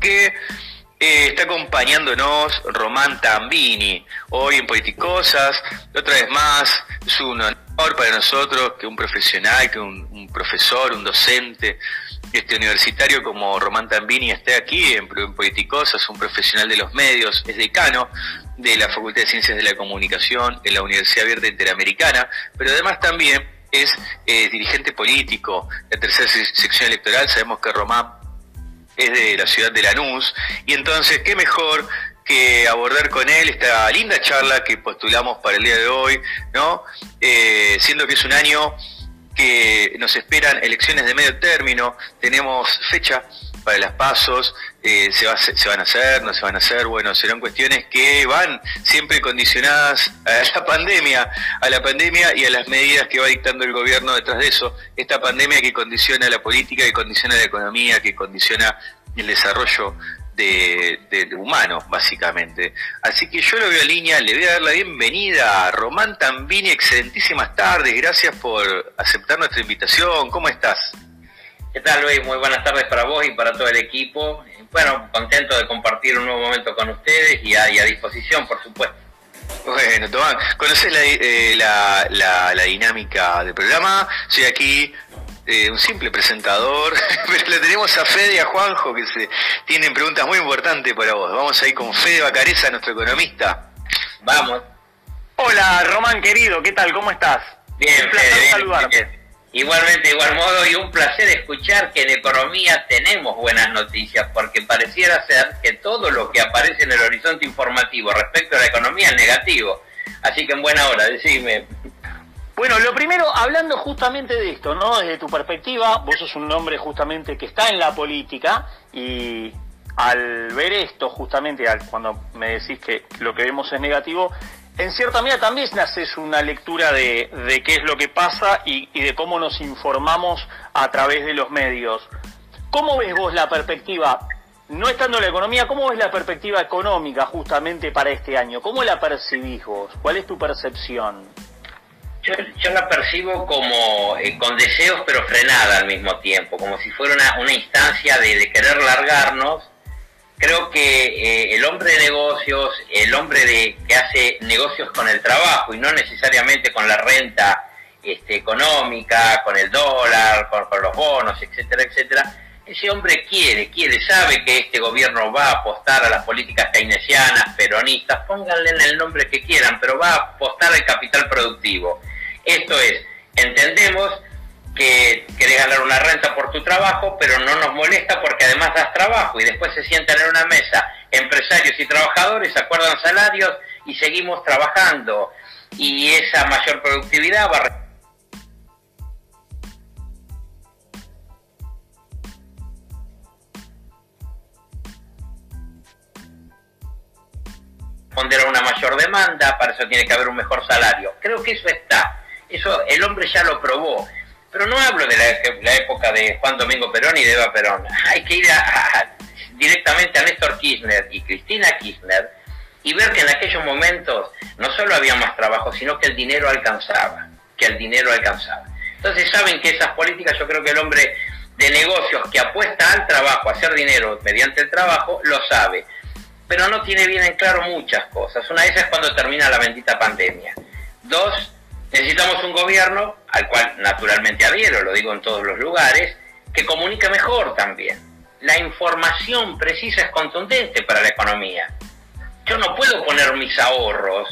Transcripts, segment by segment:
que eh, está acompañándonos Román Tambini, hoy en Politicosas, otra vez más, es un honor para nosotros que un profesional, que un, profesor, un docente este universitario como Román Tambini esté aquí en, en Politicosas, un profesional de los medios, es decano de la Facultad de Ciencias de la Comunicación en la Universidad Abierta Interamericana, pero además también es eh, dirigente político la tercera sección electoral. Sabemos que Román es de la ciudad de Lanús. Y entonces, ¿qué mejor que abordar con él esta linda charla que postulamos para el día de hoy, ¿no? Eh, siendo que es un año que nos esperan elecciones de medio término, tenemos fecha para las pasos, eh, se, va, se, van a hacer, no se van a hacer, bueno, serán cuestiones que van siempre condicionadas a la pandemia, a la pandemia y a las medidas que va dictando el gobierno detrás de eso, esta pandemia que condiciona la política, que condiciona la economía, que condiciona el desarrollo de, de, humano, básicamente. Así que yo lo veo en línea, le voy a dar la bienvenida a Román Tambini, excelentísimas tardes, gracias por aceptar nuestra invitación, ¿cómo estás? ¿Qué tal, Luis? Muy buenas tardes para vos y para todo el equipo. Bueno, contento de compartir un nuevo momento con ustedes y a, disposición, por supuesto. Bueno, Tomás, ¿conoces eh, la, la, dinámica del programa? Soy aquí eh, un simple presentador, pero le tenemos a Fede y a Juanjo que se tienen preguntas muy importantes para vos. Vamos ahí con Fede Bacareza, nuestro economista. Vamos. Hola, Román querido, ¿qué tal? ¿Cómo estás? Bien, un placer saludarte. Igualmente, igual modo, y un placer escuchar que en economía tenemos buenas noticias, porque pareciera ser que todo lo que aparece en el horizonte informativo respecto a la economía es negativo. Así que en buena hora, decime. Bueno, lo primero, hablando justamente de esto, ¿no? Desde tu perspectiva, vos sos un hombre justamente que está en la política y al ver esto, justamente, al, cuando me decís que lo que vemos es negativo, en cierta medida también haces una lectura de, qué es lo que pasa y, de cómo nos informamos a través de los medios. ¿Cómo ves vos la perspectiva, no estando en la economía, cómo ves la perspectiva económica justamente para este año? ¿Cómo la percibís vos? ¿Cuál es tu percepción? Yo, la percibo como eh, con deseos pero frenada al mismo tiempo, como si fuera una, instancia de querer largarnos creo que eh, el hombre de negocios, el hombre de, que hace negocios con el trabajo y no necesariamente con la renta este, económica, con el dólar, con, los bonos, etcétera, etcétera, ese hombre quiere, quiere, sabe que este gobierno va a apostar a las políticas keynesianas, peronistas, pónganle el nombre que quieran, pero va a apostar al capital productivo. Esto es, entendemos que querés ganar una renta por tu trabajo, pero no nos molesta porque además das trabajo y después se sientan en una mesa empresarios y trabajadores, acuerdan salarios y seguimos trabajando. Y esa mayor productividad va a responder a una mayor demanda, para eso tiene que haber un mejor salario. Creo que eso está. Eso el hombre ya lo probó. Pero no hablo de la, época de Juan Domingo Perón y de Eva Perón. Hay que ir directamente a Néstor Kirchner y Cristina Kirchner y ver que en aquellos momentos no solo había más trabajo, sino que el dinero alcanzaba, que el dinero alcanzaba. Entonces saben que esas políticas, yo creo que el hombre de negocios que apuesta al trabajo, a hacer dinero mediante el trabajo, lo sabe. Pero no tiene bien en claro muchas cosas. Una de esas es cuando termina la bendita pandemia. Dos, Necesitamos un gobierno, al cual naturalmente adhiero, lo digo en todos los lugares, que comunique mejor también. La información precisa es contundente para la economía. Yo no puedo poner mis ahorros,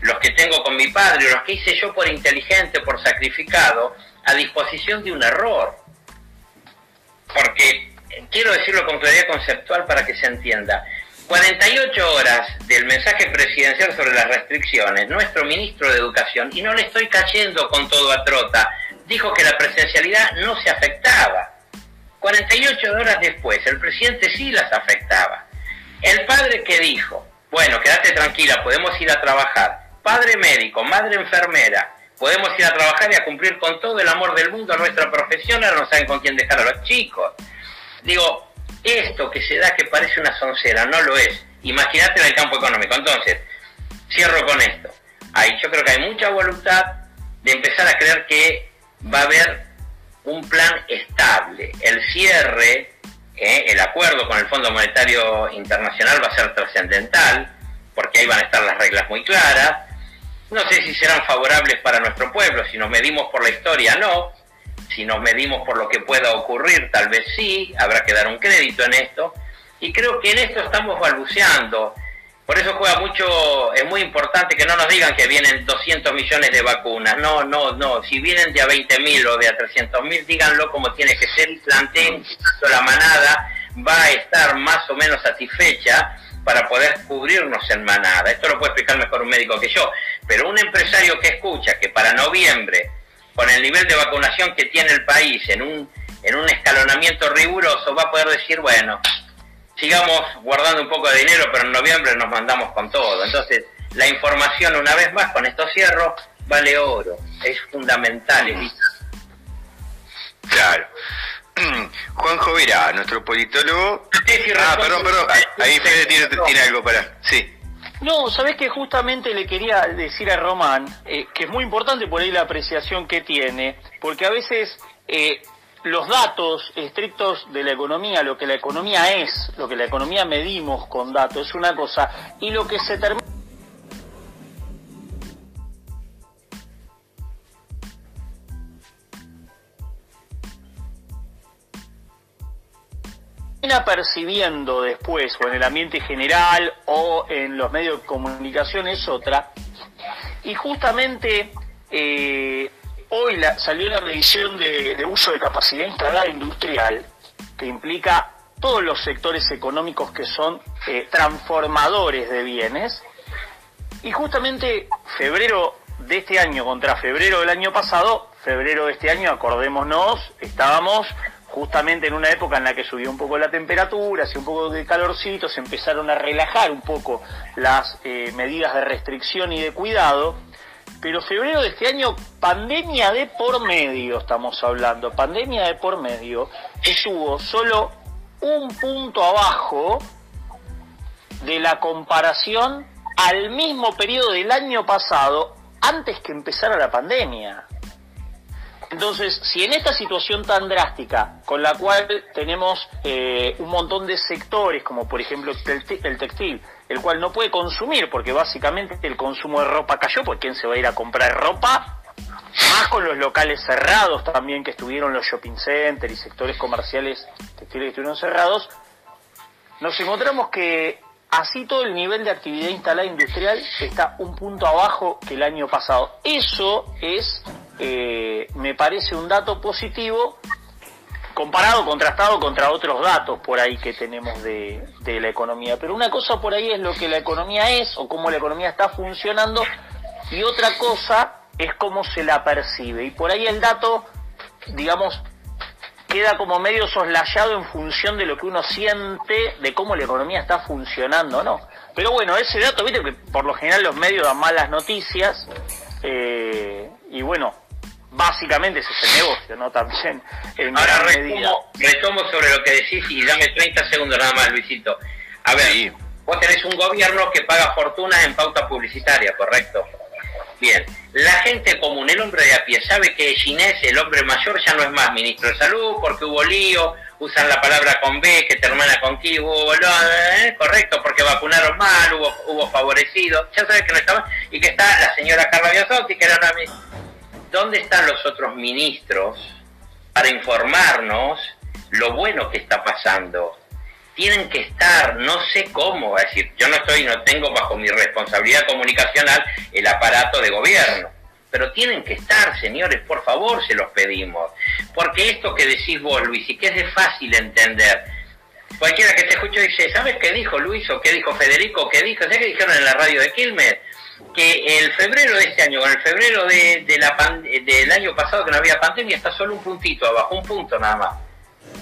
los que tengo con mi padre, los que hice yo por inteligente, por sacrificado, a disposición de un error. Porque quiero decirlo con claridad conceptual para que se entienda. 48 horas del mensaje presidencial sobre las restricciones, nuestro ministro de Educación, y no le estoy cayendo con todo a trota, dijo que la presencialidad no se afectaba. 48 horas después, el presidente sí las afectaba. El padre que dijo, bueno, quédate tranquila, podemos ir a trabajar. Padre médico, madre enfermera, podemos ir a trabajar y a cumplir con todo el amor del mundo a nuestra profesión, ahora no saben con quién dejar a los chicos. Digo, esto que se da que parece una soncera, no lo es. Imagínate en el campo económico. Entonces, cierro con esto. Hay, yo creo que hay mucha voluntad de empezar a creer que va a haber un plan estable. El cierre ¿eh? el acuerdo con el Fondo Monetario Internacional va a ser trascendental, porque ahí van a estar las reglas muy claras. No sé si serán favorables para nuestro pueblo, si nos medimos por la historia, no. Si nos medimos por lo que pueda ocurrir, tal vez sí, habrá que dar un crédito en esto. Y creo que en esto estamos balbuceando. Por eso juega mucho, es muy importante que no nos digan que vienen 200 millones de vacunas. No, no, no. Si vienen de a 20 mil o de a 300 mil, díganlo como tiene que ser y planteen que la manada va a estar más o menos satisfecha para poder cubrirnos en manada. Esto lo puede explicar mejor un médico que yo. Pero un empresario que escucha que para noviembre, con el nivel de vacunación que tiene el país en un, en un escalonamiento riguroso, va a poder decir, bueno, sigamos guardando un poco de dinero, pero en noviembre nos mandamos con todo. Entonces, la información, una vez más, con estos cierros, vale oro, es fundamental. Claro. Juanjo Vera, nuestro politólogo. ah, perdón, perdón. Ahí Fede tiene, tiene algo para. Sí. No, sabes que justamente le quería decir a Román eh, que es muy importante por ahí la apreciación que tiene, porque a veces eh, los datos estrictos de la economía, lo que la economía es, lo que la economía medimos con datos es una cosa, y lo que se termina percibiendo después, o en el ambiente general, o en los medios de comunicación, es otra. Y justamente eh, hoy salió la revisión de, uso de capacidad instalada industrial, que implica todos los sectores económicos que son eh, transformadores de bienes. Y justamente febrero de este año contra febrero del año pasado, febrero de este año, acordémonos, estábamos justamente en una época en la que subió un poco la temperatura, hacía un poco de calorcito, se empezaron a relajar un poco las eh, medidas de restricción y de cuidado, pero febrero de este año, pandemia de por medio, estamos hablando, pandemia de por medio, estuvo solo un punto abajo de la comparación al mismo periodo del año pasado, antes que empezara la pandemia. Entonces, si en esta situación tan drástica, con la cual tenemos eh, un montón de sectores, como por ejemplo el textil, el cual no puede consumir, porque básicamente el consumo de ropa cayó, porque ¿quién se va a ir a comprar ropa? Más con los locales cerrados también, que estuvieron los shopping centers y sectores comerciales textiles que estuvieron cerrados, nos encontramos que así todo el nivel de actividad instalada industrial está un punto abajo que el año pasado. Eso es eh, me parece un dato positivo comparado, contrastado contra otros datos por ahí que tenemos de, la economía. Pero una cosa por ahí es lo que la economía es o cómo la economía está funcionando y otra cosa es cómo se la percibe. Y por ahí el dato, digamos, queda como medio soslayado en función de lo que uno siente de cómo la economía está funcionando, ¿no? Pero bueno, ese dato, viste que por lo general los medios dan malas noticias eh, y bueno, básicamente ese es el negocio, ¿no? También en Ahora retomo, retomo, sobre lo que decís y dame 30 segundos nada más, Luisito. A ver, vos tenés un gobierno que paga fortunas en pauta publicitaria, ¿correcto? Bien, la gente común, el hombre de a pie, sabe que Ginés, el hombre mayor, ya no es más ministro de salud porque hubo lío, usan la palabra con B, que te hermana con Q, hubo, ¿eh? correcto, porque vacunaron mal, hubo, hubo favorecidos, ya sabes que no estaba, y que está la señora Carla Biasotti, que era una ¿dónde están los otros ministros para informarnos lo bueno que está pasando? Tienen que estar, no sé cómo, es decir, yo no estoy, no tengo bajo mi responsabilidad comunicacional el aparato de gobierno, pero tienen que estar, señores, por favor, se los pedimos. Porque esto que decís vos, Luis, y que es de fácil entender, cualquiera que te escuche dice, ¿sabes qué dijo Luis o qué dijo Federico qué dijo? ¿Sabes qué dijeron en la radio de Quilmes? Que el febrero de este año con el febrero de, la del año pasado que no había pandemia está solo un puntito abajo, un punto nada más.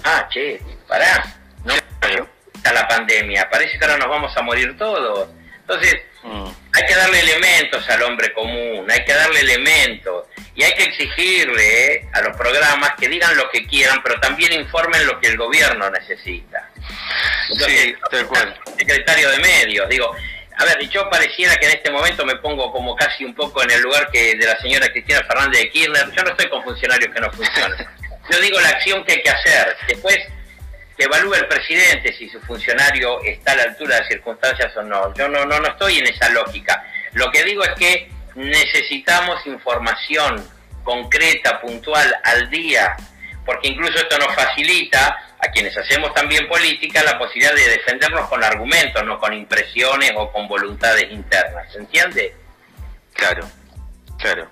Ah, che, pará, no está la pandemia, parece que ahora nos vamos a morir todos. Entonces, mm. hay que darle elementos al hombre común, hay que darle elementos y hay que exigirle eh, a los programas que digan lo que quieran, pero también informen lo que el gobierno necesita. sí, tal cual. Secretario de Medios, digo, a ver, yo pareciera que en este momento me pongo como casi un poco en el lugar que de la señora Cristina Fernández de Kirchner. Yo no estoy con funcionarios que no funcionan. Yo digo la acción que hay que hacer. Después, que evalúe el presidente si su funcionario está a la altura de las circunstancias o no. Yo no, no, no estoy en esa lógica. Lo que digo es que necesitamos información concreta, puntual, al día, porque incluso esto nos facilita a quienes hacemos también política la posibilidad de defendernos con argumentos, no con impresiones o con voluntades internas. ¿Se entiende? Claro, claro.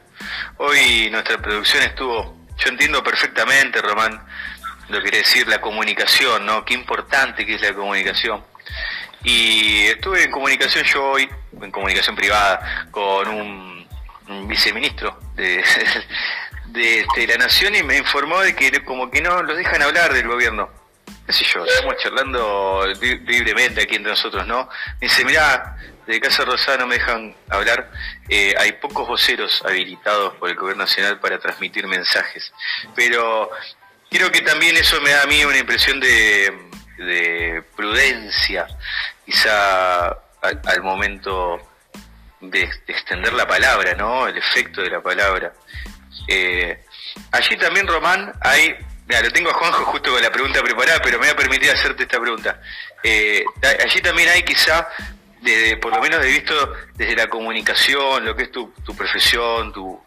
Hoy nuestra producción estuvo, yo entiendo perfectamente, Román, lo que quiere decir la comunicación, ¿no? Qué importante que es la comunicación. Y estuve en comunicación yo hoy, en comunicación privada, con un, viceministro de, de, este, la Nación y me informó de que como que no los dejan hablar del gobierno. ¿Qué sé yo? Estamos charlando libremente aquí entre nosotros, ¿no? Me dice, mirá, de Casa Rosada no me dejan hablar. Eh, hay pocos voceros habilitados por el Gobierno Nacional para transmitir mensajes. Pero creo que también eso me da a mí una impresión de, prudencia, quizá al, momento de, extender la palabra, ¿no? El efecto de la palabra. Eh, allí también, Román, hay Mira, lo tengo a Juanjo justo con la pregunta preparada, pero me voy a permitir hacerte esta pregunta. Eh, allí también hay quizá por lo menos de visto desde la comunicación, lo que es tu, profesión, tu,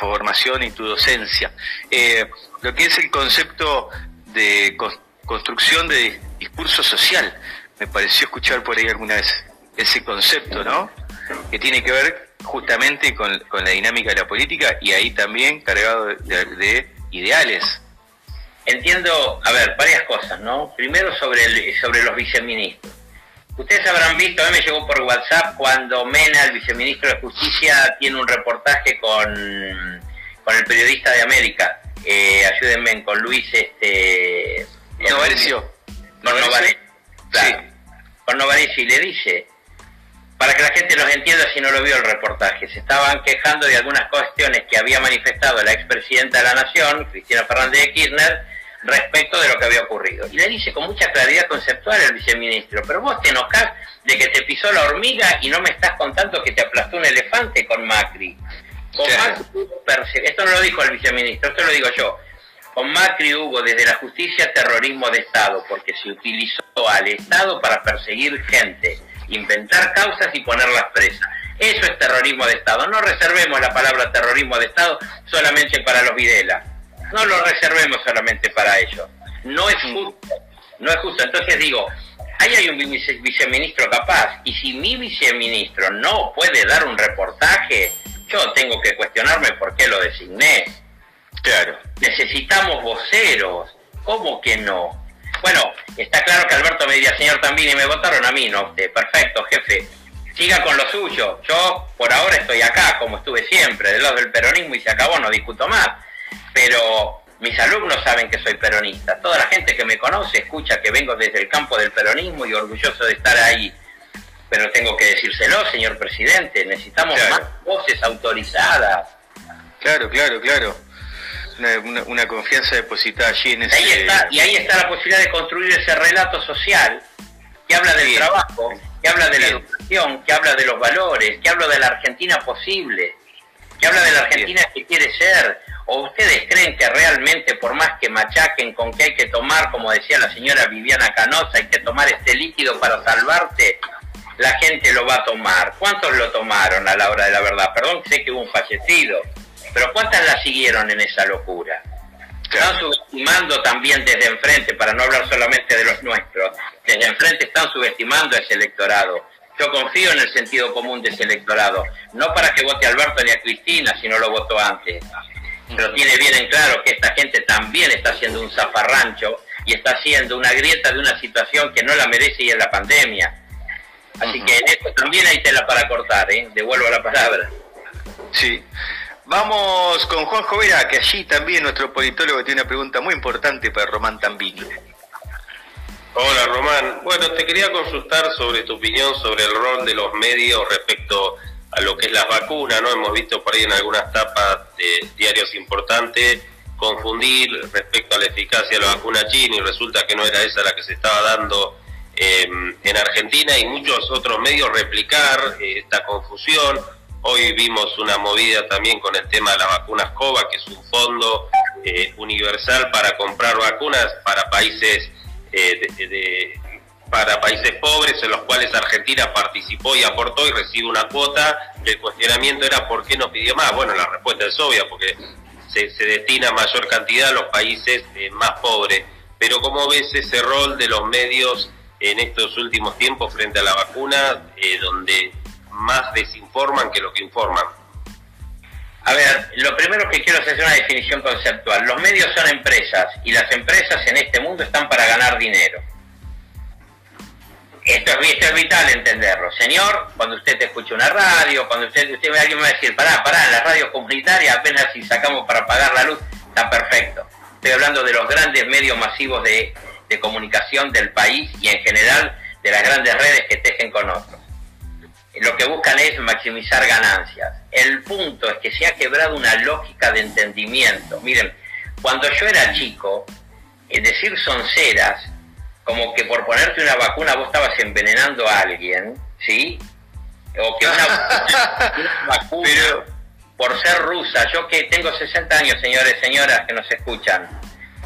formación y tu docencia, eh, lo que es el concepto de construcción de discurso social. Me pareció escuchar por ahí alguna vez ese concepto, ¿no? Que tiene que ver justamente con, la dinámica de la política y ahí también cargado de, ideales. Entiendo, a ver, varias cosas, ¿no? Primero sobre, el, sobre los viceministros. Ustedes habrán visto, a mí me llegó por WhatsApp cuando Mena, el viceministro de Justicia, tiene un reportaje con, con el periodista de América. Eh, ayúdenme con Luis, este... Novarecio. Con Novarecio. Claro. Con Novarecio y le dice, para que la gente los entienda si no lo vio el reportaje, se estaban quejando de algunas cuestiones que había manifestado la expresidenta de la Nación, Cristina Fernández de Kirchner, respecto de lo que había ocurrido. Y le dice con mucha claridad conceptual el viceministro, pero vos te enojás de que te pisó la hormiga y no me estás contando que te aplastó un elefante con Macri. Con Macri esto no lo dijo el viceministro, esto lo digo yo. Con Macri hubo desde la justicia terrorismo de Estado, porque se utilizó al Estado para perseguir gente, inventar causas y ponerlas presas. Eso es terrorismo de Estado. No reservemos la palabra terrorismo de Estado solamente para los Videla no lo reservemos solamente para ellos. No es justo, no es justo. Entonces digo, ahí hay un viceministro capaz, y si mi viceministro no puede dar un reportaje, yo tengo que cuestionarme por qué lo designé. Claro. Necesitamos voceros. ¿Cómo que no? Bueno, está claro que Alberto me diría, señor Tambini, me votaron a mí, ¿no? perfecto, jefe. Siga con lo suyo. Yo por ahora estoy acá, como estuve siempre, del lado del peronismo y se acabó, no discuto más pero mis alumnos saben que soy peronista. Toda la gente que me conoce escucha que vengo desde el campo del peronismo y orgulloso de estar ahí. Pero tengo que decírselo, señor presidente, necesitamos más voces autorizadas. Claro, claro, claro. Una, confianza depositada allí en ese... Ahí está, y ahí está la posibilidad de construir ese relato social que habla del trabajo, que habla de la educación, que habla de los valores, que habla de la Argentina posible, que habla de la Argentina que quiere ser, ¿O ustedes creen que realmente, por más que machaquen con que hay que tomar, como decía la señora Viviana Canosa, hay que tomar este líquido para salvarte, la gente lo va a tomar? ¿Cuántos lo tomaron a la hora de la verdad? Perdón sé que hubo un fallecido, pero ¿cuántas la siguieron en esa locura? Están subestimando también desde enfrente, para no hablar solamente de los nuestros, desde enfrente están subestimando a ese electorado. Yo confío en el sentido común de ese electorado, no para que vote a Alberto ni a Cristina, si no lo votó antes, pero tiene bien en claro que esta gente también está haciendo un zafarrancho y está haciendo una grieta de una situación que no la merece y es la pandemia. Así que en esto también hay tela para cortar, ¿eh? Devuelvo la palabra. Sí. Vamos con Juan Jovera, que allí también nuestro politólogo tiene una pregunta muy importante para Román Tambini. Hola Román, bueno, te quería consultar sobre tu opinión sobre el rol de los medios respecto a lo que es las vacunas, ¿no? Hemos visto por ahí en algunas tapas de diarios importantes confundir respecto a la eficacia de la vacuna china y resulta que no era esa la que se estaba dando em, en Argentina y muchos otros medios replicar eh, esta confusión. Hoy vimos una movida también con el tema de las vacunas COVA, que es un fondo eh, universal para comprar vacunas para países de, para países pobres en los cuales Argentina participó y aportó y recibe una cuota. El cuestionamiento era por qué no pidió más. Bueno, la respuesta es obvia, porque se, se destina mayor cantidad a los países eh, más pobres. Pero ¿cómo ves ese rol de los medios en estos últimos tiempos frente a la vacuna, eh, donde más desinforman que lo que informan? A ver, lo primero que quiero hacer es una definición conceptual. Los medios son empresas y las empresas en este mundo están para ganar dinero. Esto es, vital entenderlo. Señor, cuando usted te escucha una radio, cuando usted, usted ve a alguien va a decir, pará, pará, las radios comunitarias apenas si sacamos para pagar la luz, está perfecto. Estoy hablando de los grandes medios masivos de, de comunicación del país y en general de las grandes redes que tejen con otros. Lo que buscan es maximizar ganancias. El punto es que se ha quebrado una lógica de entendimiento. Miren, cuando yo era chico, es decir sonceras como que por ponerte una vacuna vos estabas envenenando a alguien, ¿sí? O que una, vacuna, por ser rusa, yo que tengo 60 años, señores, señoras que nos escuchan,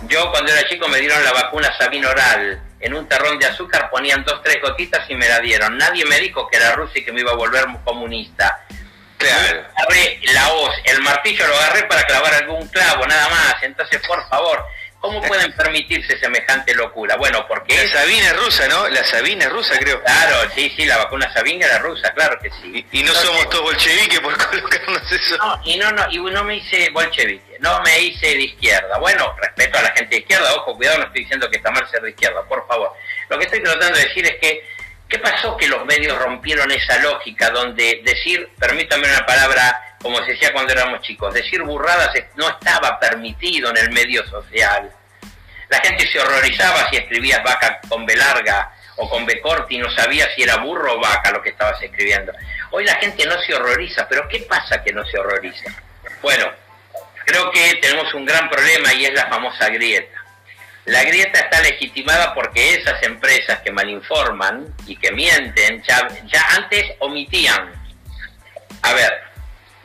yo cuando era chico me dieron la vacuna Sabin Oral, en un terrón de azúcar ponían dos, tres gotitas y me la dieron. Nadie me dijo que era rusa y que me iba a volver comunista. Claro. Agarré la hoz, el martillo lo agarré para clavar algún clavo, nada más. Entonces, por favor, ¿Cómo pueden permitirse semejante locura? Bueno, porque... La Sabina es rusa, ¿no? La Sabina es rusa, creo. Claro, sí, sí, la vacuna Sabina era rusa, claro que sí. Y, no somos todos bolcheviques por colocarnos eso. No, y no, no, y no me hice bolchevique, no me hice de izquierda. Bueno, respeto a la gente de izquierda, ojo, cuidado, no estoy diciendo que está mal ser de izquierda, por favor. Lo que estoy tratando de decir es que, ¿qué pasó que los medios rompieron esa lógica donde decir, permítame una palabra como se decía cuando éramos chicos, decir burradas no estaba permitido en el medio social. La gente se horrorizaba si escribías vaca con B larga o con B corta y no sabía si era burro o vaca lo que estabas escribiendo. Hoy la gente no se horroriza, pero ¿qué pasa que no se horroriza? Bueno, creo que tenemos un gran problema y es la famosa grieta. La grieta está legitimada porque esas empresas que malinforman y que mienten ya, ya antes omitían. A ver,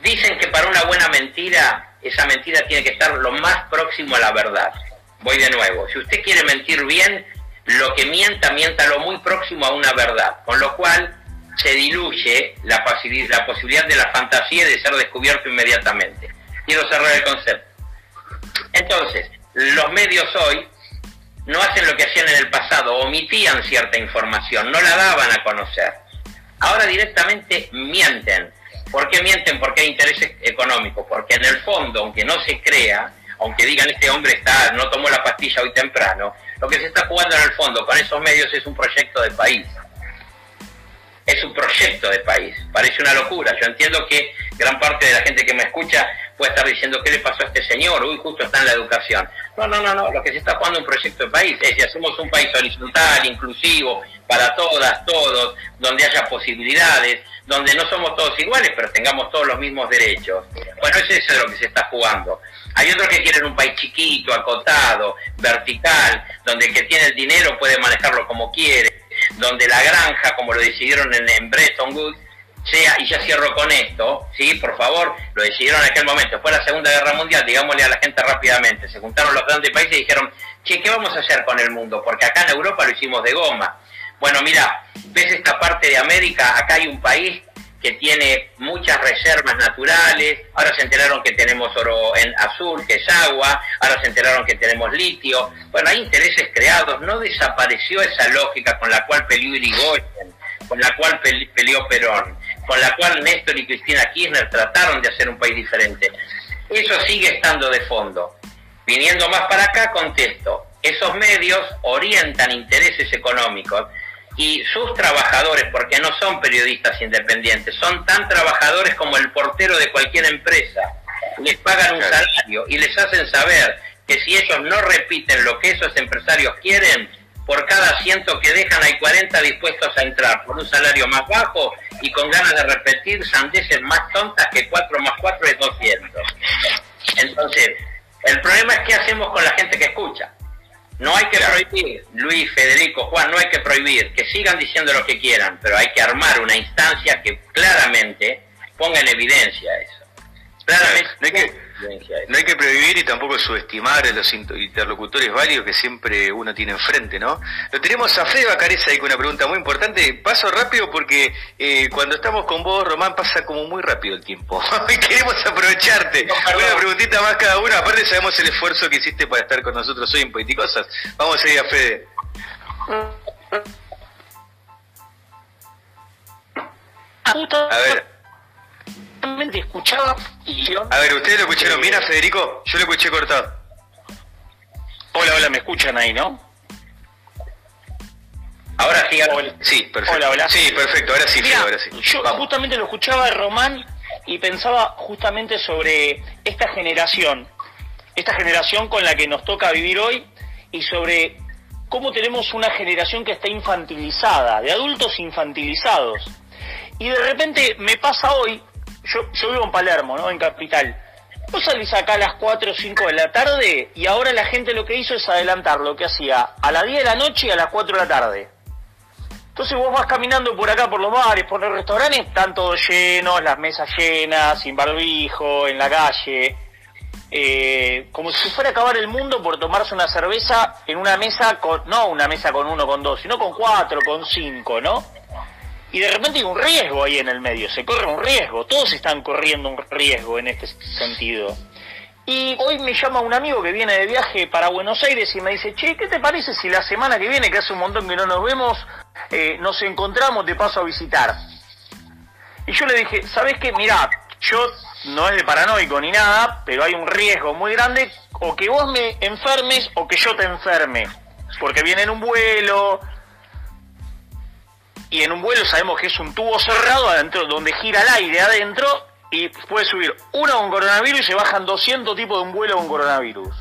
Dicen que para una buena mentira, esa mentira tiene que estar lo más próximo a la verdad. Voy de nuevo. Si usted quiere mentir bien, lo que mienta, miéntalo muy próximo a una verdad. Con lo cual se diluye la, la posibilidad de la fantasía de ser descubierto inmediatamente. Quiero cerrar el concepto. Entonces, los medios hoy no hacen lo que hacían en el pasado, omitían cierta información, no la daban a conocer. Ahora directamente mienten ¿Por qué mienten? Porque hay intereses económicos. Porque en el fondo, aunque no se crea, aunque digan este hombre está no tomó la pastilla hoy temprano, lo que se está jugando en el fondo con esos medios es un proyecto de país. Es un proyecto de país. Parece una locura. Yo entiendo que gran parte de la gente que me escucha puede estar diciendo qué le pasó a este señor, uy, justo está en la educación. No, no, no, no. Lo que se está jugando un proyecto de país. Es si hacemos un país horizontal, inclusivo, para todas, todos, donde haya posibilidades, donde no somos todos iguales, pero tengamos todos los mismos derechos. Bueno, eso es lo que se está jugando. Hay otros que quieren un país chiquito, acotado, vertical, donde el que tiene el dinero puede manejarlo como quiere, donde la granja, como lo decidieron en, en Bretton Woods, sea, y ya cierro con esto, sí, por favor, lo decidieron en aquel momento, fue la Segunda Guerra Mundial, digámosle a la gente rápidamente, se juntaron los grandes países y dijeron, che, ¿qué vamos a hacer con el mundo? Porque acá en Europa lo hicimos de goma, bueno, mira, ves esta parte de América, acá hay un país que tiene muchas reservas naturales, ahora se enteraron que tenemos oro en azul, que es agua, ahora se enteraron que tenemos litio, bueno, hay intereses creados, no desapareció esa lógica con la cual peleó Irigoyen, con la cual peleó Perón, con la cual Néstor y Cristina Kirchner trataron de hacer un país diferente. Eso sigue estando de fondo. Viniendo más para acá, contesto, esos medios orientan intereses económicos y sus trabajadores, porque no son periodistas independientes, son tan trabajadores como el portero de cualquier empresa, les pagan un salario y les hacen saber que si ellos no repiten lo que esos empresarios quieren, por cada ciento que dejan hay 40 dispuestos a entrar por un salario más bajo y con ganas de repetir sandeces más tontas que 4 más 4 es 200. Entonces, el problema es qué hacemos con la gente que escucha. No hay que prohibir, Luis, Federico, Juan, no hay que prohibir, que sigan diciendo lo que quieran, pero hay que armar una instancia que claramente ponga en evidencia eso. Claramente. No hay que, no hay que prohibir y tampoco subestimar a los interlocutores varios que siempre uno tiene enfrente, ¿no? Lo tenemos a Fede Bacareza ahí con una pregunta muy importante. Paso rápido porque eh, cuando estamos con vos, Román, pasa como muy rápido el tiempo. y queremos aprovecharte. una preguntita más cada uno. Aparte sabemos el esfuerzo que hiciste para estar con nosotros hoy en Politicosas. Vamos a ir a Fede. A ver escuchaba A ver, ¿ustedes lo escucharon bien a Federico? Yo lo escuché cortado. Hola, hola, ¿me escuchan ahí, no? Ahora sí, Sí, perfecto. Hola, hola. Sí, perfecto, ahora sí, ahora sí. Yo justamente lo escuchaba de Román y pensaba justamente sobre esta generación, esta generación con la que nos toca vivir hoy y sobre cómo tenemos una generación que está infantilizada, de adultos infantilizados. Y de repente me pasa hoy yo, yo vivo en Palermo, ¿no? En Capital. Vos salís acá a las 4 o 5 de la tarde y ahora la gente lo que hizo es adelantar lo que hacía a las 10 de la noche y a las 4 de la tarde. Entonces vos vas caminando por acá, por los bares, por los restaurantes, están todos llenos, las mesas llenas, sin barbijo, en la calle. Eh, como si fuera a acabar el mundo por tomarse una cerveza en una mesa con, no una mesa con uno, con dos, sino con cuatro, con cinco, ¿no? Y de repente hay un riesgo ahí en el medio, se corre un riesgo, todos están corriendo un riesgo en este sentido. Y hoy me llama un amigo que viene de viaje para Buenos Aires y me dice, che, ¿qué te parece si la semana que viene, que hace un montón que no nos vemos, eh, nos encontramos, te paso a visitar? Y yo le dije, ¿sabes qué? Mirá, yo no es de paranoico ni nada, pero hay un riesgo muy grande o que vos me enfermes o que yo te enferme. Porque viene en un vuelo, y en un vuelo sabemos que es un tubo cerrado adentro donde gira el aire adentro y puede subir uno con coronavirus y se bajan 200 tipos de un vuelo con coronavirus.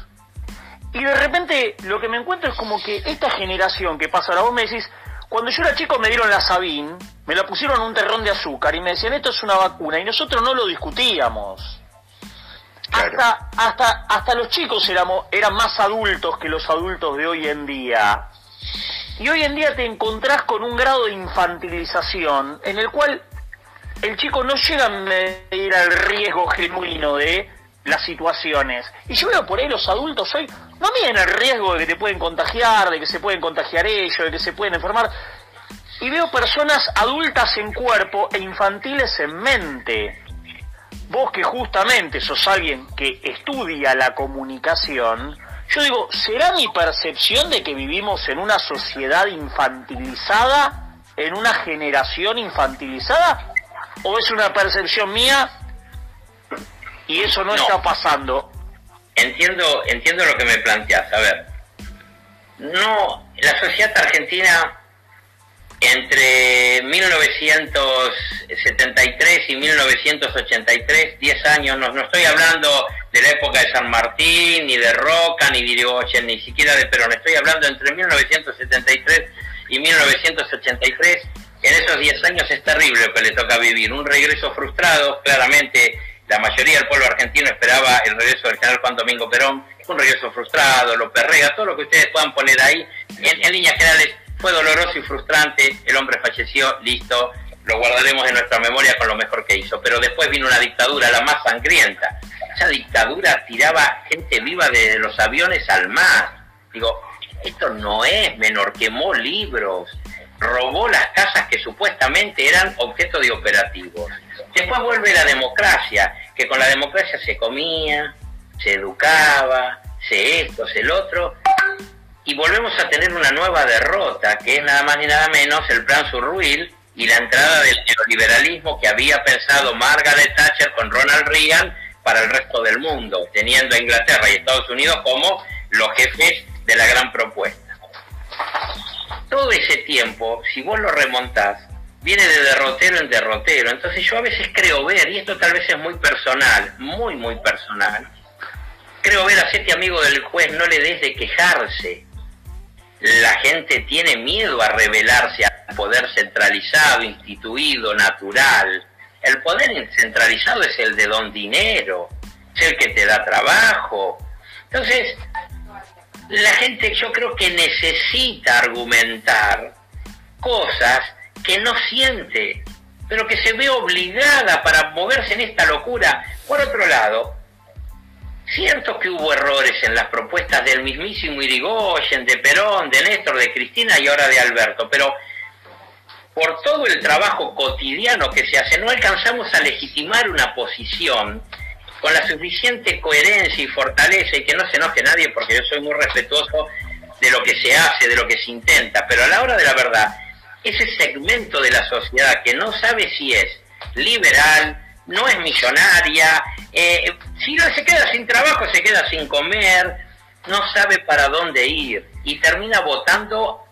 Y de repente lo que me encuentro es como que esta generación que pasa ahora, vos me decís, cuando yo era chico me dieron la Sabin, me la pusieron un terrón de azúcar y me decían esto es una vacuna y nosotros no lo discutíamos. Hasta, hasta, hasta los chicos éramos, eran más adultos que los adultos de hoy en día. Y hoy en día te encontrás con un grado de infantilización en el cual el chico no llega a medir el riesgo genuino de las situaciones. Y yo veo por ahí los adultos hoy no miden el riesgo de que te pueden contagiar, de que se pueden contagiar ellos, de que se pueden enfermar. Y veo personas adultas en cuerpo e infantiles en mente. Vos que justamente sos alguien que estudia la comunicación, yo digo, ¿será mi percepción de que vivimos en una sociedad infantilizada, en una generación infantilizada? ¿O es una percepción mía y eso no, está pasando? Entiendo, entiendo lo que me planteas. A ver, no, la sociedad argentina entre 1973 y 1983, 10 años, no, no estoy hablando de la época de San Martín, ni de Roca, ni de Irigoyen, ni siquiera de Perón, estoy hablando entre 1973 y 1983, en esos 10 años es terrible lo que le toca vivir, un regreso frustrado, claramente la mayoría del pueblo argentino esperaba el regreso del general Juan Domingo Perón, un regreso frustrado, lo perrega, todo lo que ustedes puedan poner ahí, en líneas generales fue doloroso y frustrante, el hombre falleció, listo, lo guardaremos en nuestra memoria con lo mejor que hizo. Pero después vino una dictadura, la más sangrienta. Esa dictadura tiraba gente viva de los aviones al mar. Digo, esto no es menor, quemó libros, robó las casas que supuestamente eran objeto de operativos. Después vuelve la democracia, que con la democracia se comía, se educaba, se esto, se el otro, y volvemos a tener una nueva derrota, que es nada más ni nada menos el plan Surruil y la entrada del neoliberalismo que había pensado Margaret Thatcher con Ronald Reagan para el resto del mundo, teniendo a Inglaterra y Estados Unidos como los jefes de la gran propuesta. Todo ese tiempo, si vos lo remontás, viene de derrotero en derrotero. Entonces yo a veces creo ver, y esto tal vez es muy personal, muy, muy personal, creo ver a este amigo del juez no le des de quejarse, la gente tiene miedo a rebelarse al poder centralizado, instituido, natural. El poder centralizado es el de don dinero, es el que te da trabajo. Entonces, la gente yo creo que necesita argumentar cosas que no siente, pero que se ve obligada para moverse en esta locura. Por otro lado, Cierto que hubo errores en las propuestas del mismísimo Irigoyen, de Perón, de Néstor, de Cristina y ahora de Alberto, pero por todo el trabajo cotidiano que se hace, no alcanzamos a legitimar una posición con la suficiente coherencia y fortaleza y que no se enoje nadie porque yo soy muy respetuoso de lo que se hace, de lo que se intenta, pero a la hora de la verdad, ese segmento de la sociedad que no sabe si es liberal, no es millonaria, eh, si no se queda sin trabajo, se queda sin comer, no sabe para dónde ir y termina votando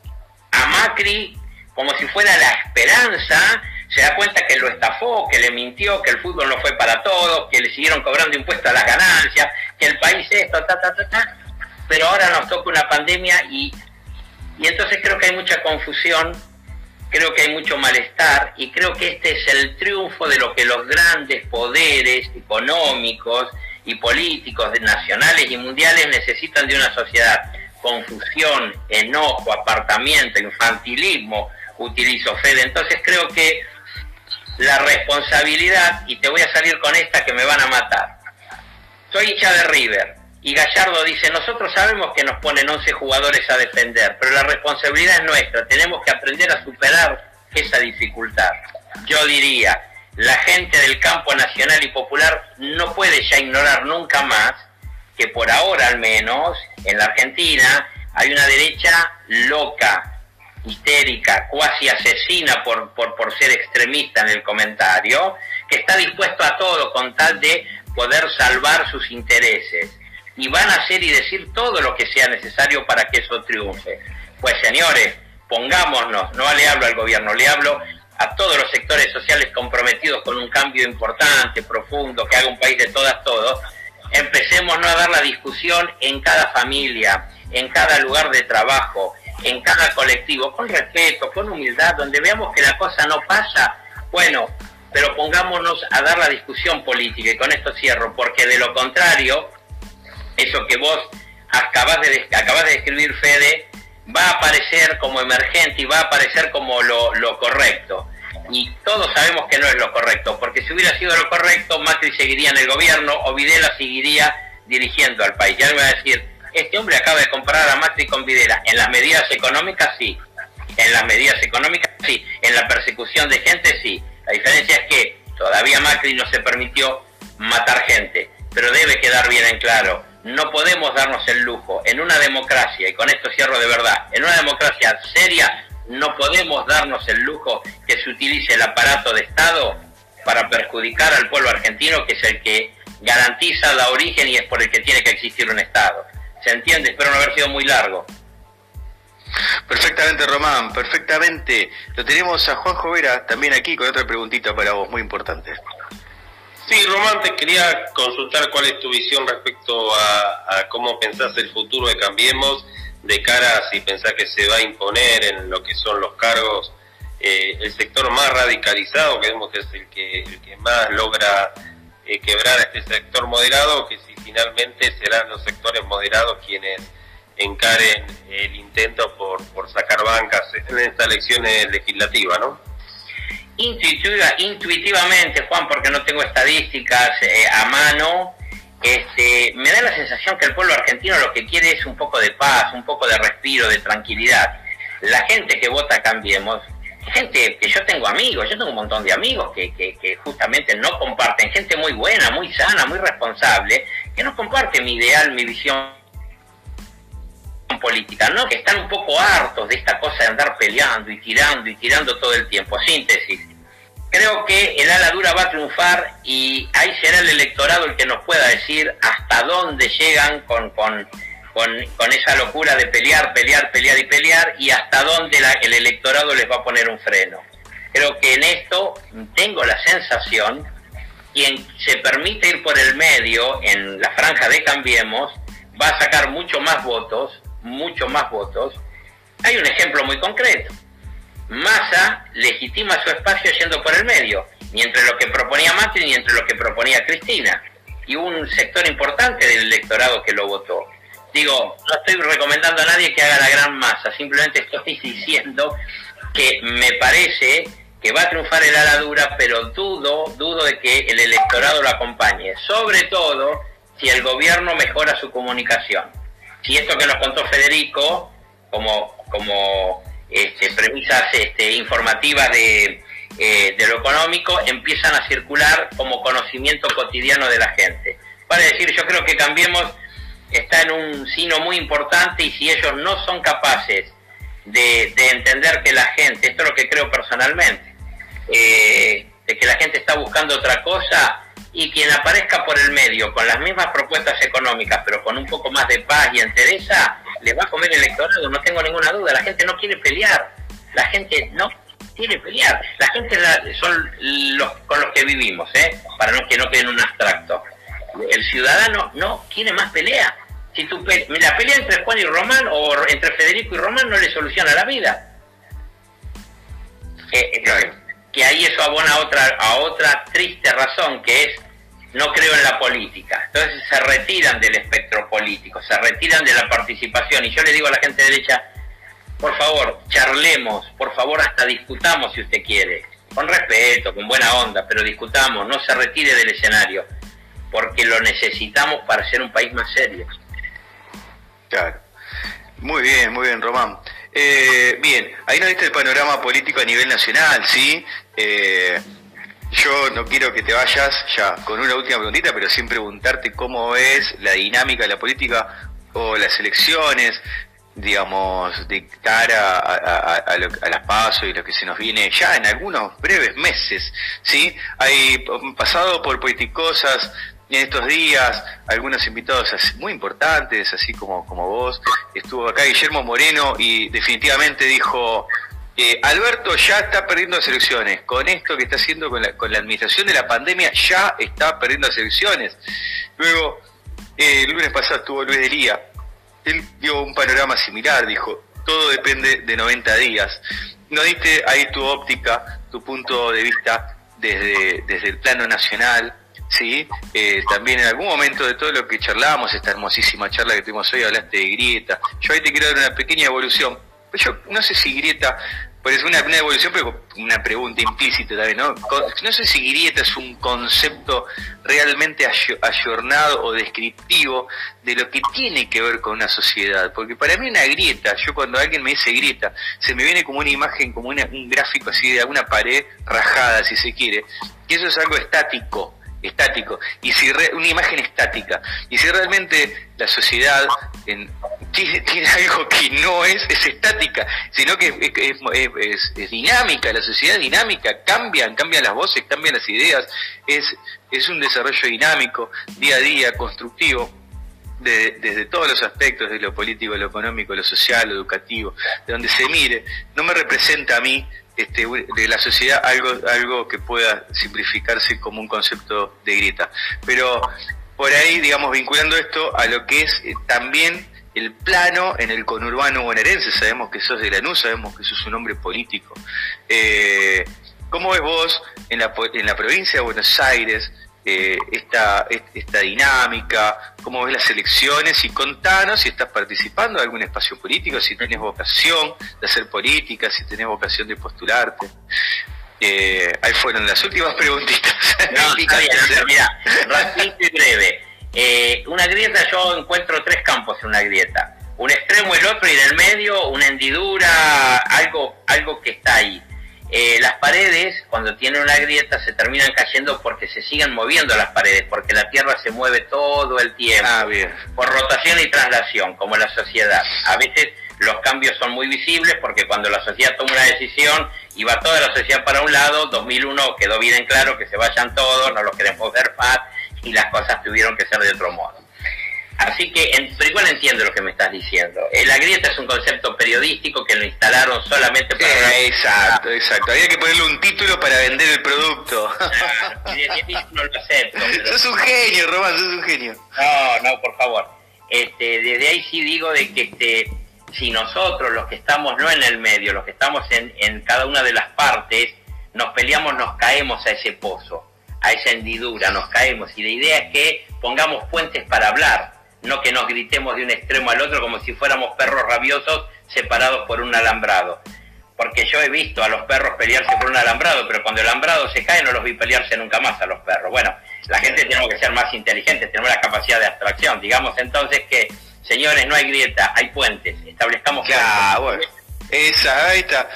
a Macri como si fuera la esperanza, se da cuenta que lo estafó, que le mintió, que el fútbol no fue para todos, que le siguieron cobrando impuestos a las ganancias, que el país esto, ta, ta, ta, ta, pero ahora nos toca una pandemia y, y entonces creo que hay mucha confusión creo que hay mucho malestar y creo que este es el triunfo de lo que los grandes poderes económicos y políticos nacionales y mundiales necesitan de una sociedad. Confusión, enojo, apartamiento, infantilismo, utilizo Fede. Entonces creo que la responsabilidad, y te voy a salir con esta que me van a matar. Soy hincha de River y Gallardo dice, nosotros sabemos que nos ponen 11 jugadores a defender, pero la responsabilidad es nuestra, tenemos que aprender a superar esa dificultad. Yo diría, la gente del campo nacional y popular no puede ya ignorar nunca más que por ahora al menos en la Argentina hay una derecha loca, histérica, cuasi asesina por, por, por ser extremista en el comentario, que está dispuesto a todo con tal de poder salvar sus intereses y van a hacer y decir todo lo que sea necesario para que eso triunfe. Pues señores, pongámonos, no le hablo al gobierno, le hablo a todos los sectores sociales comprometidos con un cambio importante, profundo, que haga un país de todas, todos, empecemos no a dar la discusión en cada familia, en cada lugar de trabajo, en cada colectivo, con respeto, con humildad, donde veamos que la cosa no pasa, bueno, pero pongámonos a dar la discusión política, y con esto cierro, porque de lo contrario, eso que vos acabas de, acabas de describir, Fede, va a aparecer como emergente y va a aparecer como lo, lo correcto. Y todos sabemos que no es lo correcto, porque si hubiera sido lo correcto, Macri seguiría en el gobierno o Videla seguiría dirigiendo al país. Ya me va a decir, este hombre acaba de comparar a Macri con Videla. En las medidas económicas, sí. En las medidas económicas, sí. En la persecución de gente, sí. La diferencia es que todavía Macri no se permitió matar gente. Pero debe quedar bien en claro, no podemos darnos el lujo en una democracia, y con esto cierro de verdad, en una democracia seria no podemos darnos el lujo que se utilice el aparato de Estado para perjudicar al pueblo argentino, que es el que garantiza la origen y es por el que tiene que existir un Estado. ¿Se entiende? Espero no haber sido muy largo. Perfectamente, Román, perfectamente. Lo tenemos a Juan Jovera también aquí con otra preguntita para vos, muy importante. Sí, Román, te quería consultar cuál es tu visión respecto a, cómo pensás el futuro de Cambiemos, de cara a si pensás que se va a imponer en lo que son los cargos eh, el sector más radicalizado, que vemos que es el que, el que más logra eh, quebrar a este sector moderado, que si finalmente serán los sectores moderados quienes encaren el intento por, por sacar bancas en esta elección legislativa, ¿no? Intuitiva, intuitivamente, Juan, porque no tengo estadísticas eh, a mano, este, me da la sensación que el pueblo argentino lo que quiere es un poco de paz, un poco de respiro, de tranquilidad. La gente que vota Cambiemos, gente que yo tengo amigos, yo tengo un montón de amigos que, que, que justamente no comparten, gente muy buena, muy sana, muy responsable, que no comparte mi ideal, mi visión política, ¿no? Que están un poco hartos de esta cosa de andar peleando y tirando y tirando todo el tiempo. Síntesis. Creo que el ala dura va a triunfar y ahí será el electorado el que nos pueda decir hasta dónde llegan con, con, con, esa locura de pelear, pelear, pelear y pelear y hasta dónde el electorado les va a poner un freno. Creo que en esto tengo la sensación, quien se permite ir por el medio en la franja de Cambiemos, va a sacar mucho más votos mucho más votos, hay un ejemplo muy concreto. Massa legitima su espacio yendo por el medio, ni entre lo que proponía Macri ni entre lo que proponía Cristina. Y un sector importante del electorado que lo votó. Digo, no estoy recomendando a nadie que haga la gran masa, simplemente estoy diciendo que me parece que va a triunfar el ala dura, pero dudo, dudo de que el electorado lo acompañe. Sobre todo si el gobierno mejora su comunicación. Si esto que nos contó Federico, como, como este, premisas este, informativas de, eh, de lo económico, empiezan a circular como conocimiento cotidiano de la gente. Para decir, yo creo que Cambiemos está en un sino muy importante y si ellos no son capaces de, entender que la gente, esto es lo que creo personalmente, eh, de que la gente está buscando otra cosa y quien aparezca por el medio con las mismas propuestas económicas, pero con un poco más de paz y entereza, le va a comer el electorado, no tengo ninguna duda. La gente no quiere pelear, la gente no quiere pelear. La gente son los con los que vivimos, ¿eh? para no que no quede en un abstracto. El ciudadano no quiere más pelea. Si tu la pelea entre Juan y Román o entre Federico y Román no le soluciona la vida. Eh, eh, que ahí eso abona a otra, a otra triste razón, que es no creo en la política. Entonces se retiran del espectro político, se retiran de la participación. Y yo le digo a la gente derecha, por favor, charlemos, por favor, hasta discutamos si usted quiere, con respeto, con buena onda, pero discutamos, no se retire del escenario, porque lo necesitamos para ser un país más serio. Claro. Muy bien, muy bien, Román. Eh, bien, ahí nos diste el panorama político a nivel nacional, ¿sí? Eh, yo no quiero que te vayas ya con una última preguntita, pero sin preguntarte cómo es la dinámica de la política o las elecciones, digamos, de cara a, las pasos y lo que se nos viene ya en algunos breves meses, ¿sí? Hay pasado por politicosas en estos días, algunos invitados muy importantes, así como, como vos, estuvo acá Guillermo Moreno y definitivamente dijo, eh, Alberto ya está perdiendo las elecciones. Con esto que está haciendo con la, administración de la pandemia, ya está perdiendo las elecciones. Luego, eh, el lunes pasado estuvo Luis Delía. Él dio un panorama similar, dijo, todo depende de 90 días. No diste ahí tu óptica, tu punto de vista desde, desde el plano nacional, ¿sí? Eh, también en algún momento de todo lo que charlábamos, esta hermosísima charla que tuvimos hoy, hablaste de grieta. Yo ahí te quiero dar una pequeña evolución yo no sé si Grieta, pues una, una evolución, pero una pregunta implícita también, ¿no? No sé si Grieta es un concepto realmente ayornado o descriptivo de lo que tiene que ver con una sociedad, porque para mí una grieta, yo cuando alguien me dice grieta, se me viene como una imagen, como un gráfico así de alguna pared rajada, si se quiere, y eso es algo estático, estático, y si una imagen estática, y si realmente la sociedad en, tiene, algo que no es, es estática, sino que es, dinámica, la sociedad es dinámica, cambian, cambian las voces, cambian las ideas, es, es un desarrollo dinámico, día a día, constructivo. desde todos los aspectos, de lo político, lo económico, lo social, lo educativo, de donde se mire, no me representa a mí este, de la sociedad algo, algo que pueda simplificarse como un concepto de grita. Pero por ahí, digamos, vinculando esto a lo que es eh, también el plano en el conurbano bonaerense, sabemos que sos de Lanús, sabemos que sos un hombre político. Eh, ¿Cómo ves vos en la, en la provincia de Buenos Aires eh, esta, esta dinámica? ¿Cómo ves las elecciones? Y contanos si estás participando en algún espacio político, si tenés vocación de hacer política, si tenés vocación de postularte. Eh, ahí fueron las últimas preguntitas. No, mira, rapidito y breve. Eh, una grieta, yo encuentro tres campos en una grieta. Un extremo, el otro y en el medio una hendidura, algo, algo que está ahí. Eh, las paredes, cuando tienen una grieta, se terminan cayendo porque se siguen moviendo las paredes, porque la Tierra se mueve todo el tiempo, ah, por rotación y traslación, como la sociedad. A veces los cambios son muy visibles porque cuando la sociedad toma una decisión y va toda la sociedad para un lado, 2001 quedó bien en claro que se vayan todos, no los queremos ver paz y las cosas tuvieron que ser de otro modo. Así que, pero igual entiendo lo que me estás diciendo. La grieta es un concepto periodístico que lo instalaron solamente para... exacto, exacto. Había que ponerle un título para vender el producto. no lo acepto. Sos un genio, Román, sos un genio. No, no, por favor. Este, desde ahí sí digo de que este, si nosotros, los que estamos no en el medio, los que estamos en, en cada una de las partes, nos peleamos, nos caemos a ese pozo a esa hendidura, nos caemos. Y la idea es que pongamos puentes para hablar, no que nos gritemos de un extremo al otro como si fuéramos perros rabiosos separados por un alambrado. Porque yo he visto a los perros pelearse por un alambrado, pero cuando el alambrado se cae no los vi pelearse nunca más a los perros. Bueno, La gente tenemos que ser más inteligentes, tenemos la capacidad de abstracción. Digamos entonces que, señores, no hay grieta, hay puentes. Establezcamos claro, bueno. Esa, ahí está.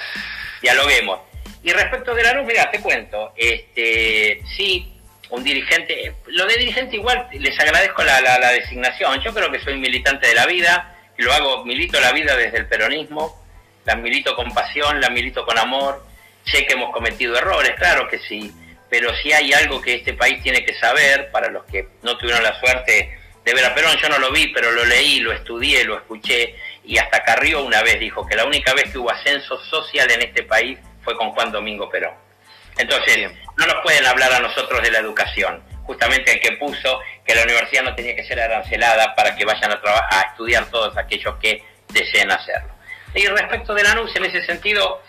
Dialoguemos. Y respecto de la luz, mira, te cuento, este, sí, un dirigente, lo de dirigente igual les agradezco la, la, designación, yo creo que soy militante de la vida, y lo hago, milito la vida desde el peronismo, la milito con pasión, la milito con amor, sé que hemos cometido errores, claro que sí, pero si hay algo que este país tiene que saber, para los que no tuvieron la suerte de ver a Perón, yo no lo vi, pero lo leí, lo estudié, lo escuché, y hasta Carrió una vez dijo que la única vez que hubo ascenso social en este país fue con Juan Domingo Perón. Entonces, no nos pueden hablar a nosotros de la educación. Justamente el que puso que la universidad no tenía que ser arancelada para que vayan a, a estudiar todos aquellos que deseen hacerlo. Y respecto de la NUS, en ese sentido,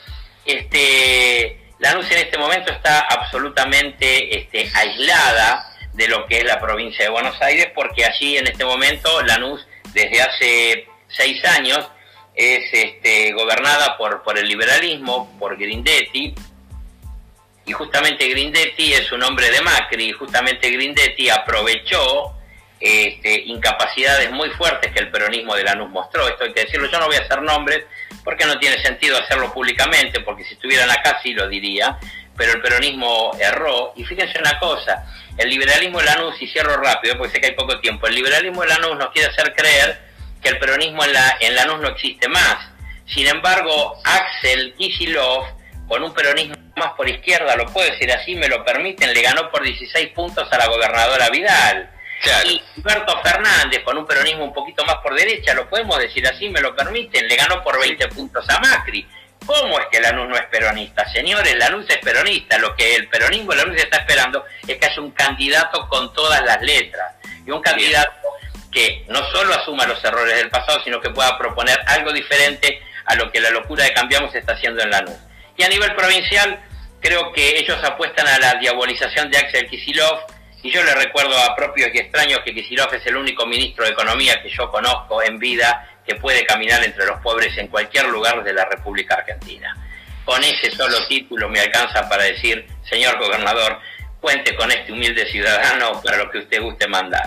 este, la NUS en este momento está absolutamente este, aislada de lo que es la provincia de Buenos Aires, porque allí en este momento la NUS, desde hace seis años, es este, gobernada por, por el liberalismo, por Grindetti, y justamente Grindetti es un hombre de Macri, y justamente Grindetti aprovechó este, incapacidades muy fuertes que el peronismo de Lanús mostró, esto hay que decirlo, yo no voy a hacer nombres porque no tiene sentido hacerlo públicamente, porque si estuvieran acá sí lo diría, pero el peronismo erró, y fíjense una cosa, el liberalismo de Lanús, y cierro rápido porque sé que hay poco tiempo, el liberalismo de Lanús nos quiere hacer creer que el peronismo en, la, en Lanús no existe más. Sin embargo, Axel Kicillof, con un peronismo más por izquierda, lo puedo decir así, me lo permiten, le ganó por 16 puntos a la gobernadora Vidal. Y Alberto Fernández, con un peronismo un poquito más por derecha, lo podemos decir así, me lo permiten, le ganó por 20 puntos a Macri. ¿Cómo es que Lanús no es peronista? Señores, Lanús es peronista. Lo que el peronismo de Lanús está esperando es que haya un candidato con todas las letras. Y un candidato que no solo asuma los errores del pasado, sino que pueda proponer algo diferente a lo que la locura de Cambiamos está haciendo en la NUS. Y a nivel provincial, creo que ellos apuestan a la diabolización de Axel Kisilov, y yo le recuerdo a propios y extraños que Kisilov es el único ministro de Economía que yo conozco en vida que puede caminar entre los pobres en cualquier lugar de la República Argentina. Con ese solo título me alcanza para decir, señor gobernador, cuente con este humilde ciudadano para lo que usted guste mandar.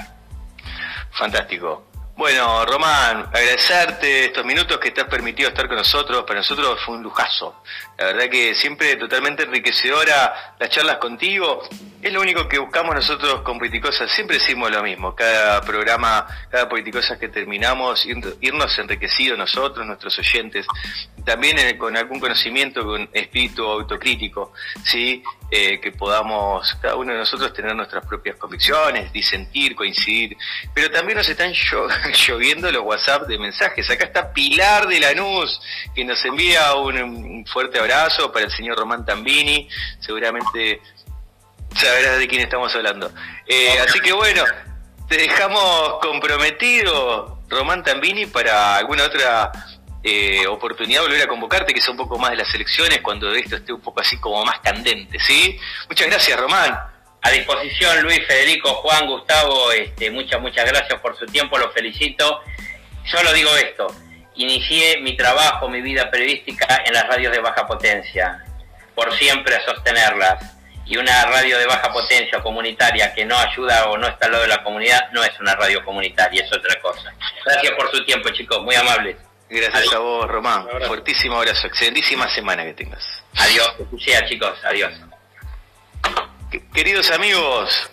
Fantástico. Bueno, Román, agradecerte estos minutos que te has permitido estar con nosotros. Para nosotros fue un lujazo. La verdad que siempre totalmente enriquecedora las charlas contigo. Es lo único que buscamos nosotros con Politicosas. Siempre decimos lo mismo. Cada programa, cada Politicosas que terminamos, irnos enriquecidos nosotros, nuestros oyentes. También con algún conocimiento, con espíritu autocrítico, ¿sí? Eh, que podamos cada uno de nosotros tener nuestras propias convicciones, disentir, coincidir. Pero también nos están lloviendo los WhatsApp de mensajes. Acá está Pilar de Lanús, que nos envía un fuerte abrazo para el señor Román Tambini. Seguramente sabrás de quién estamos hablando. Eh, así que bueno, te dejamos comprometido, Román Tambini, para alguna otra eh, oportunidad volver a convocarte, que sea un poco más de las elecciones, cuando esto esté un poco así como más candente, ¿sí? Muchas gracias, Román. A disposición, Luis, Federico, Juan, Gustavo, este, muchas, muchas gracias por su tiempo, los felicito. Solo digo esto, inicié mi trabajo, mi vida periodística en las radios de baja potencia, por siempre a sostenerlas y una radio de baja potencia comunitaria que no ayuda o no está al lado de la comunidad no es una radio comunitaria, es otra cosa. Gracias por su tiempo, chicos, muy amables. Gracias a vos, Román. Fuertísimo abrazo. Excelentísima semana que tengas. Adiós, que sea, chicos. Adiós. Queridos amigos,